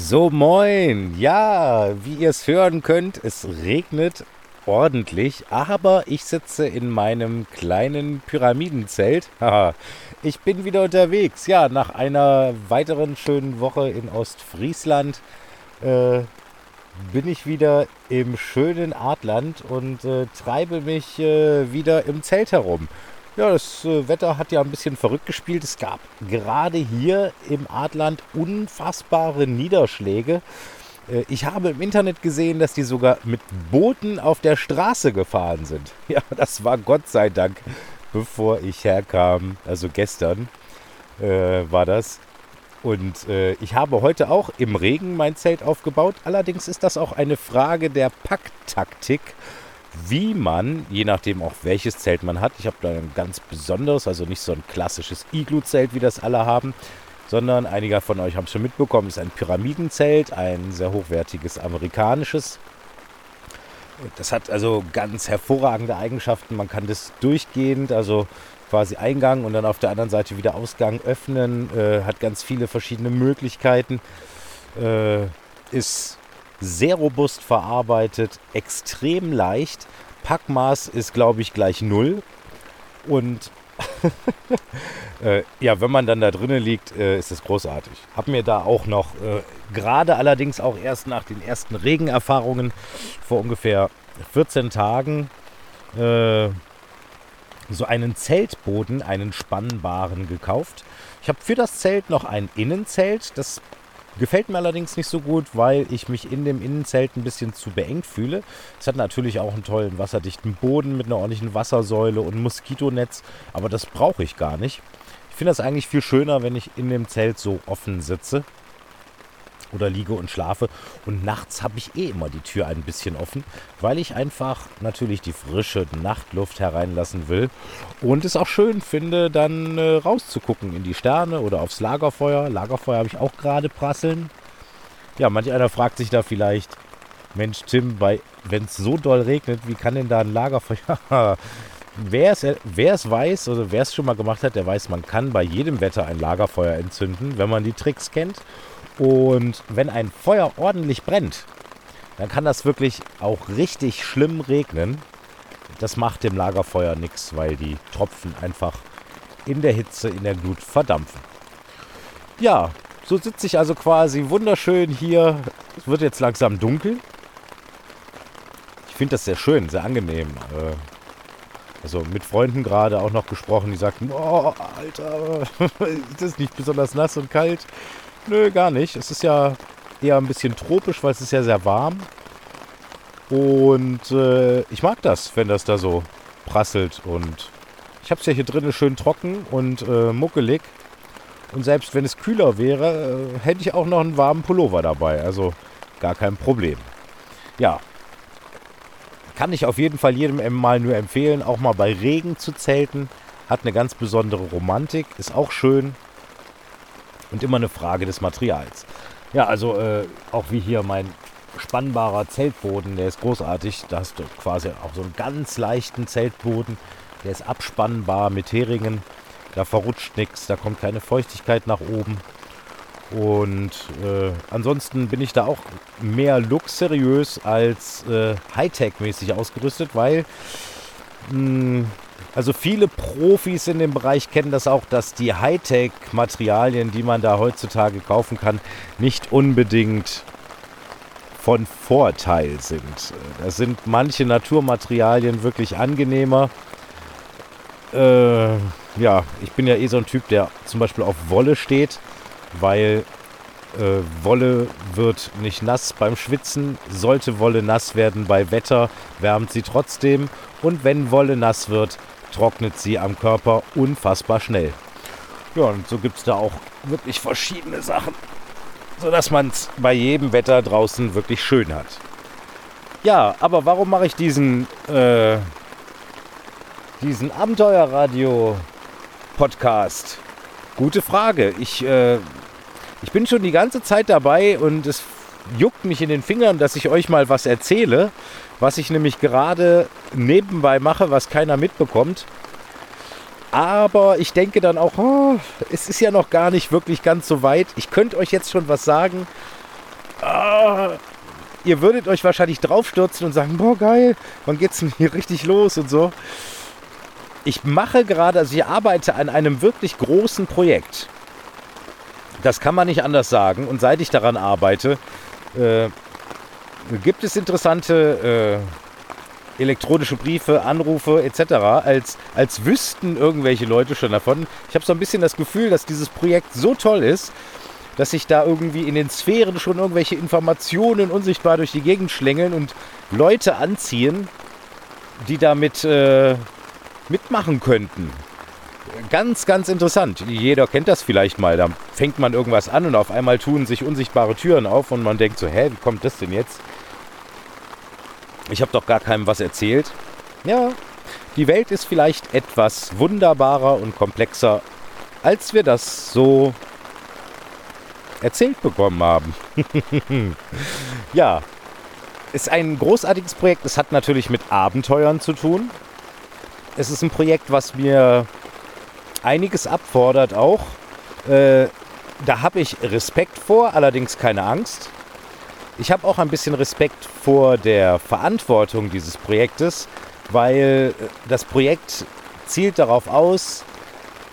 So moin. Ja, wie ihr es hören könnt, es regnet ordentlich, aber ich sitze in meinem kleinen Pyramidenzelt. Ich bin wieder unterwegs. Ja, nach einer weiteren schönen Woche in Ostfriesland äh, bin ich wieder im schönen Artland und äh, treibe mich äh, wieder im Zelt herum. Ja, das äh, Wetter hat ja ein bisschen verrückt gespielt. Es gab gerade hier im Artland unfassbare Niederschläge. Äh, ich habe im Internet gesehen, dass die sogar mit Booten auf der Straße gefahren sind. Ja, das war Gott sei Dank, bevor ich herkam. Also gestern äh, war das. Und äh, ich habe heute auch im Regen mein Zelt aufgebaut. Allerdings ist das auch eine Frage der Packtaktik wie man, je nachdem auch welches Zelt man hat, ich habe da ein ganz besonderes, also nicht so ein klassisches Iglu-Zelt, wie das alle haben, sondern einige von euch haben es schon mitbekommen, ist ein Pyramidenzelt, ein sehr hochwertiges amerikanisches. Das hat also ganz hervorragende Eigenschaften. Man kann das durchgehend, also quasi Eingang und dann auf der anderen Seite wieder Ausgang öffnen, äh, hat ganz viele verschiedene Möglichkeiten, äh, ist sehr robust verarbeitet, extrem leicht. Packmaß ist, glaube ich, gleich null. Und äh, ja, wenn man dann da drinnen liegt, äh, ist es großartig. Hab mir da auch noch, äh, gerade allerdings auch erst nach den ersten Regenerfahrungen vor ungefähr 14 Tagen, äh, so einen Zeltboden, einen spannbaren gekauft. Ich habe für das Zelt noch ein Innenzelt. Das Gefällt mir allerdings nicht so gut, weil ich mich in dem Innenzelt ein bisschen zu beengt fühle. Es hat natürlich auch einen tollen wasserdichten Boden mit einer ordentlichen Wassersäule und Moskitonetz, aber das brauche ich gar nicht. Ich finde das eigentlich viel schöner, wenn ich in dem Zelt so offen sitze oder liege und schlafe. Und nachts habe ich eh immer die Tür ein bisschen offen, weil ich einfach natürlich die frische Nachtluft hereinlassen will und es auch schön finde, dann äh, rauszugucken in die Sterne oder aufs Lagerfeuer. Lagerfeuer habe ich auch gerade prasseln. Ja, manch einer fragt sich da vielleicht, Mensch Tim, wenn es so doll regnet, wie kann denn da ein Lagerfeuer... Wer es, wer es weiß oder wer es schon mal gemacht hat, der weiß, man kann bei jedem Wetter ein Lagerfeuer entzünden, wenn man die Tricks kennt. Und wenn ein Feuer ordentlich brennt, dann kann das wirklich auch richtig schlimm regnen. Das macht dem Lagerfeuer nichts, weil die Tropfen einfach in der Hitze, in der Glut verdampfen. Ja, so sitze ich also quasi wunderschön hier. Es wird jetzt langsam dunkel. Ich finde das sehr schön, sehr angenehm. Äh, also mit Freunden gerade auch noch gesprochen, die sagten, oh, Alter, ist das nicht besonders nass und kalt? Nö, gar nicht. Es ist ja eher ein bisschen tropisch, weil es ist ja sehr warm. Und äh, ich mag das, wenn das da so prasselt. Und ich habe es ja hier drinnen schön trocken und äh, muckelig. Und selbst wenn es kühler wäre, äh, hätte ich auch noch einen warmen Pullover dabei. Also gar kein Problem. Ja, kann ich auf jeden Fall jedem mal nur empfehlen, auch mal bei Regen zu zelten. Hat eine ganz besondere Romantik, ist auch schön und immer eine Frage des Materials. Ja, also äh, auch wie hier mein spannbarer Zeltboden, der ist großartig. Da hast du quasi auch so einen ganz leichten Zeltboden. Der ist abspannbar mit Heringen. Da verrutscht nichts, da kommt keine Feuchtigkeit nach oben. Und äh, ansonsten bin ich da auch mehr luxuriös als äh, Hightech-mäßig ausgerüstet, weil mh, hm, also viele Profis in dem Bereich kennen das auch, dass die Hightech-Materialien, die man da heutzutage kaufen kann, nicht unbedingt von Vorteil sind. Da sind manche Naturmaterialien wirklich angenehmer. Äh, ja, ich bin ja eh so ein Typ, der zum Beispiel auf Wolle steht, weil äh, Wolle wird nicht nass beim Schwitzen. Sollte Wolle nass werden bei Wetter, wärmt sie trotzdem. Und wenn Wolle nass wird, trocknet sie am Körper unfassbar schnell. Ja, und so gibt es da auch wirklich verschiedene Sachen, sodass man es bei jedem Wetter draußen wirklich schön hat. Ja, aber warum mache ich diesen, äh, diesen Abenteuerradio-Podcast? Gute Frage. Ich, äh, ich bin schon die ganze Zeit dabei und es juckt mich in den Fingern, dass ich euch mal was erzähle was ich nämlich gerade nebenbei mache, was keiner mitbekommt. Aber ich denke dann auch, oh, es ist ja noch gar nicht wirklich ganz so weit. Ich könnte euch jetzt schon was sagen. ah, ihr würdet euch wahrscheinlich draufstürzen und sagen, boah geil, wann geht's denn hier richtig los und so. Ich mache gerade, also ich arbeite an einem wirklich großen Projekt. Das kann man nicht anders sagen. Und seit ich daran arbeite, äh, gibt es interessante äh, elektronische Briefe, Anrufe etc., als, als wüssten irgendwelche Leute schon davon. Ich habe so ein bisschen das Gefühl, dass dieses Projekt so toll ist, dass sich da irgendwie in den Sphären schon irgendwelche Informationen unsichtbar durch die Gegend schlängeln und Leute anziehen, die damit äh, mitmachen könnten. Ganz, ganz interessant. Jeder kennt das vielleicht mal. Da fängt man irgendwas an und auf einmal tun sich unsichtbare Türen auf und man denkt so, hä, wie kommt das denn jetzt? Ich habe doch gar keinem was erzählt. Ja, die Welt ist vielleicht etwas wunderbarer und komplexer, als wir das so erzählt bekommen haben. ja, ist ein großartiges Projekt. Es hat natürlich mit Abenteuern zu tun. Es ist ein Projekt, was mir einiges abfordert auch. Äh, da habe ich Respekt vor, allerdings keine Angst. Ich habe auch ein bisschen Respekt vor der Verantwortung dieses Projektes, weil äh, das Projekt zielt darauf aus,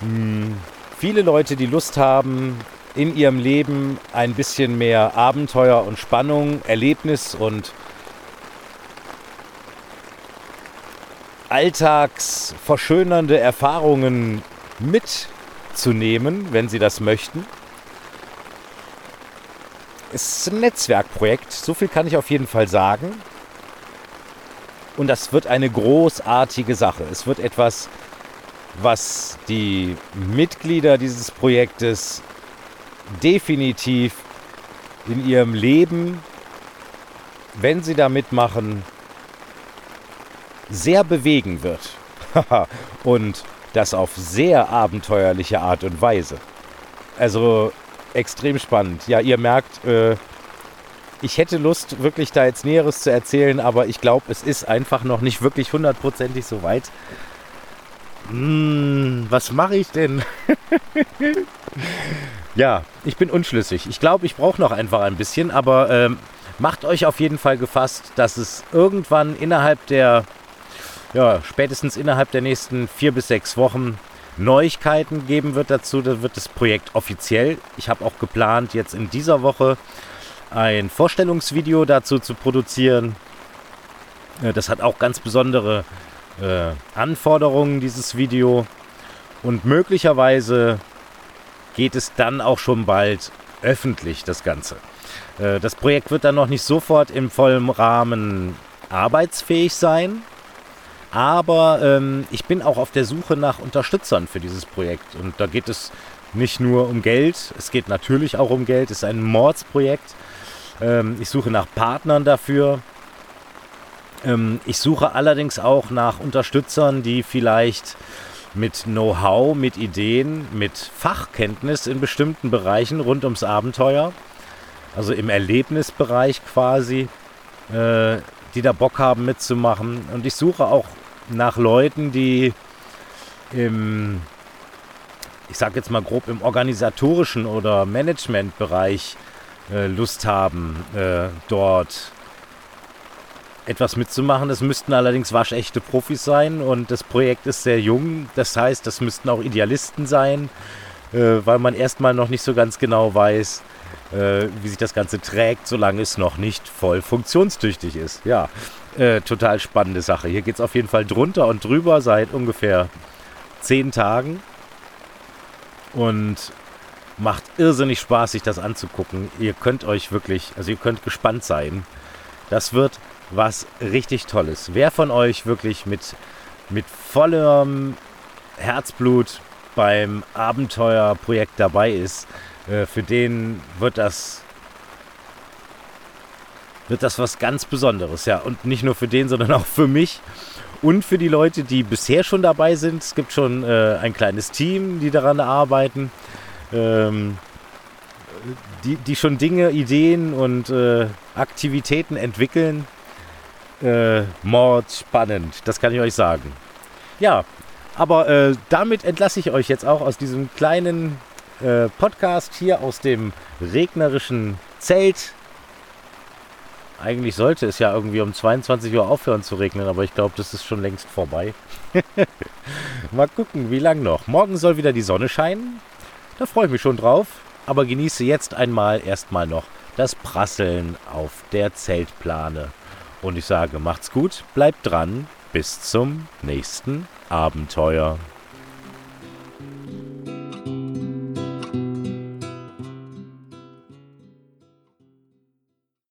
hm, viele Leute, die Lust haben, in ihrem Leben ein bisschen mehr Abenteuer und Spannung, Erlebnis und alltagsverschönernde Erfahrungen mitzunehmen, wenn sie das möchten. Es ist ein Netzwerkprojekt, so viel kann ich auf jeden Fall sagen. Und das wird eine großartige Sache. Es wird etwas, was die Mitglieder dieses Projektes definitiv in ihrem Leben, wenn sie da mitmachen, sehr bewegen wird. und das auf sehr abenteuerliche Art und Weise. Also extrem spannend. Ja, ihr merkt, äh, ich hätte Lust, wirklich da jetzt Näheres zu erzählen, aber ich glaube, es ist einfach noch nicht wirklich hundertprozentig so weit. Hm, was mache ich denn? ja, ich bin unschlüssig. Ich glaube, ich brauche noch einfach ein bisschen, aber ähm, macht euch auf jeden Fall gefasst, dass es irgendwann innerhalb der ja, spätestens innerhalb der nächsten vier bis sechs Wochen Neuigkeiten geben wird dazu. Da wird das Projekt offiziell. Ich habe auch geplant, jetzt in dieser Woche ein Vorstellungsvideo dazu zu produzieren. Äh, das hat auch ganz besondere äh, Anforderungen, dieses Video. Und möglicherweise geht es dann auch schon bald öffentlich, das Ganze. Äh, das Projekt wird dann noch nicht sofort im vollen Rahmen arbeitsfähig sein. Aber ähm, ich bin auch auf der Suche nach Unterstützern für dieses Projekt. Und da geht es nicht nur um Geld, es geht natürlich auch um Geld. Es ist ein Mordsprojekt. Ähm, ich suche nach Partnern dafür. Ähm, ich suche allerdings auch nach Unterstützern, die vielleicht mit Know-how, mit Ideen, mit Fachkenntnis in bestimmten Bereichen rund ums Abenteuer, also im Erlebnisbereich quasi, äh, die da Bock haben mitzumachen. Und ich suche auch nach Leuten, die im, ich sag jetzt mal grob, im organisatorischen oder Managementbereich äh, Lust haben, äh, dort etwas mitzumachen. Es müssten allerdings waschechte Profis sein und das Projekt ist sehr jung. Das heißt, das müssten auch Idealisten sein, äh, weil man erstmal noch nicht so ganz genau weiß, äh, wie sich das Ganze trägt, solange es noch nicht voll funktionstüchtig ist. Ja, äh, total spannende Sache. Hier geht es auf jeden Fall drunter und drüber seit ungefähr zehn Tagen. Und macht irrsinnig Spaß, sich das anzugucken. Ihr könnt euch wirklich, also ihr könnt gespannt sein. Das wird was richtig Tolles. Wer von euch wirklich mit, mit vollem Herzblut beim Abenteuerprojekt dabei ist, äh, für den wird das wird das was ganz Besonderes. Ja, und nicht nur für den, sondern auch für mich und für die Leute, die bisher schon dabei sind. Es gibt schon äh, ein kleines Team, die daran arbeiten, ähm, die, die schon Dinge, Ideen und äh, Aktivitäten entwickeln. Äh, Mord spannend, das kann ich euch sagen. Ja, aber äh, damit entlasse ich euch jetzt auch aus diesem kleinen äh, Podcast hier aus dem regnerischen Zelt eigentlich sollte es ja irgendwie um 22 Uhr aufhören zu regnen, aber ich glaube, das ist schon längst vorbei. Mal gucken, wie lang noch. Morgen soll wieder die Sonne scheinen. Da freue ich mich schon drauf. Aber genieße jetzt einmal erstmal noch das Prasseln auf der Zeltplane. Und ich sage, macht's gut, bleibt dran, bis zum nächsten Abenteuer.